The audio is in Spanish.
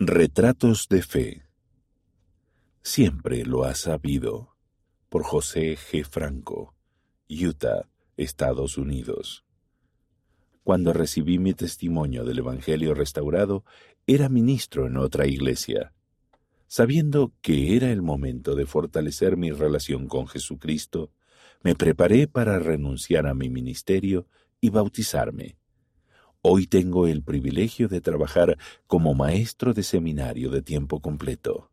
Retratos de Fe. Siempre lo has sabido. Por José G. Franco, Utah, Estados Unidos. Cuando recibí mi testimonio del Evangelio restaurado, era ministro en otra iglesia. Sabiendo que era el momento de fortalecer mi relación con Jesucristo, me preparé para renunciar a mi ministerio y bautizarme. Hoy tengo el privilegio de trabajar como maestro de seminario de tiempo completo.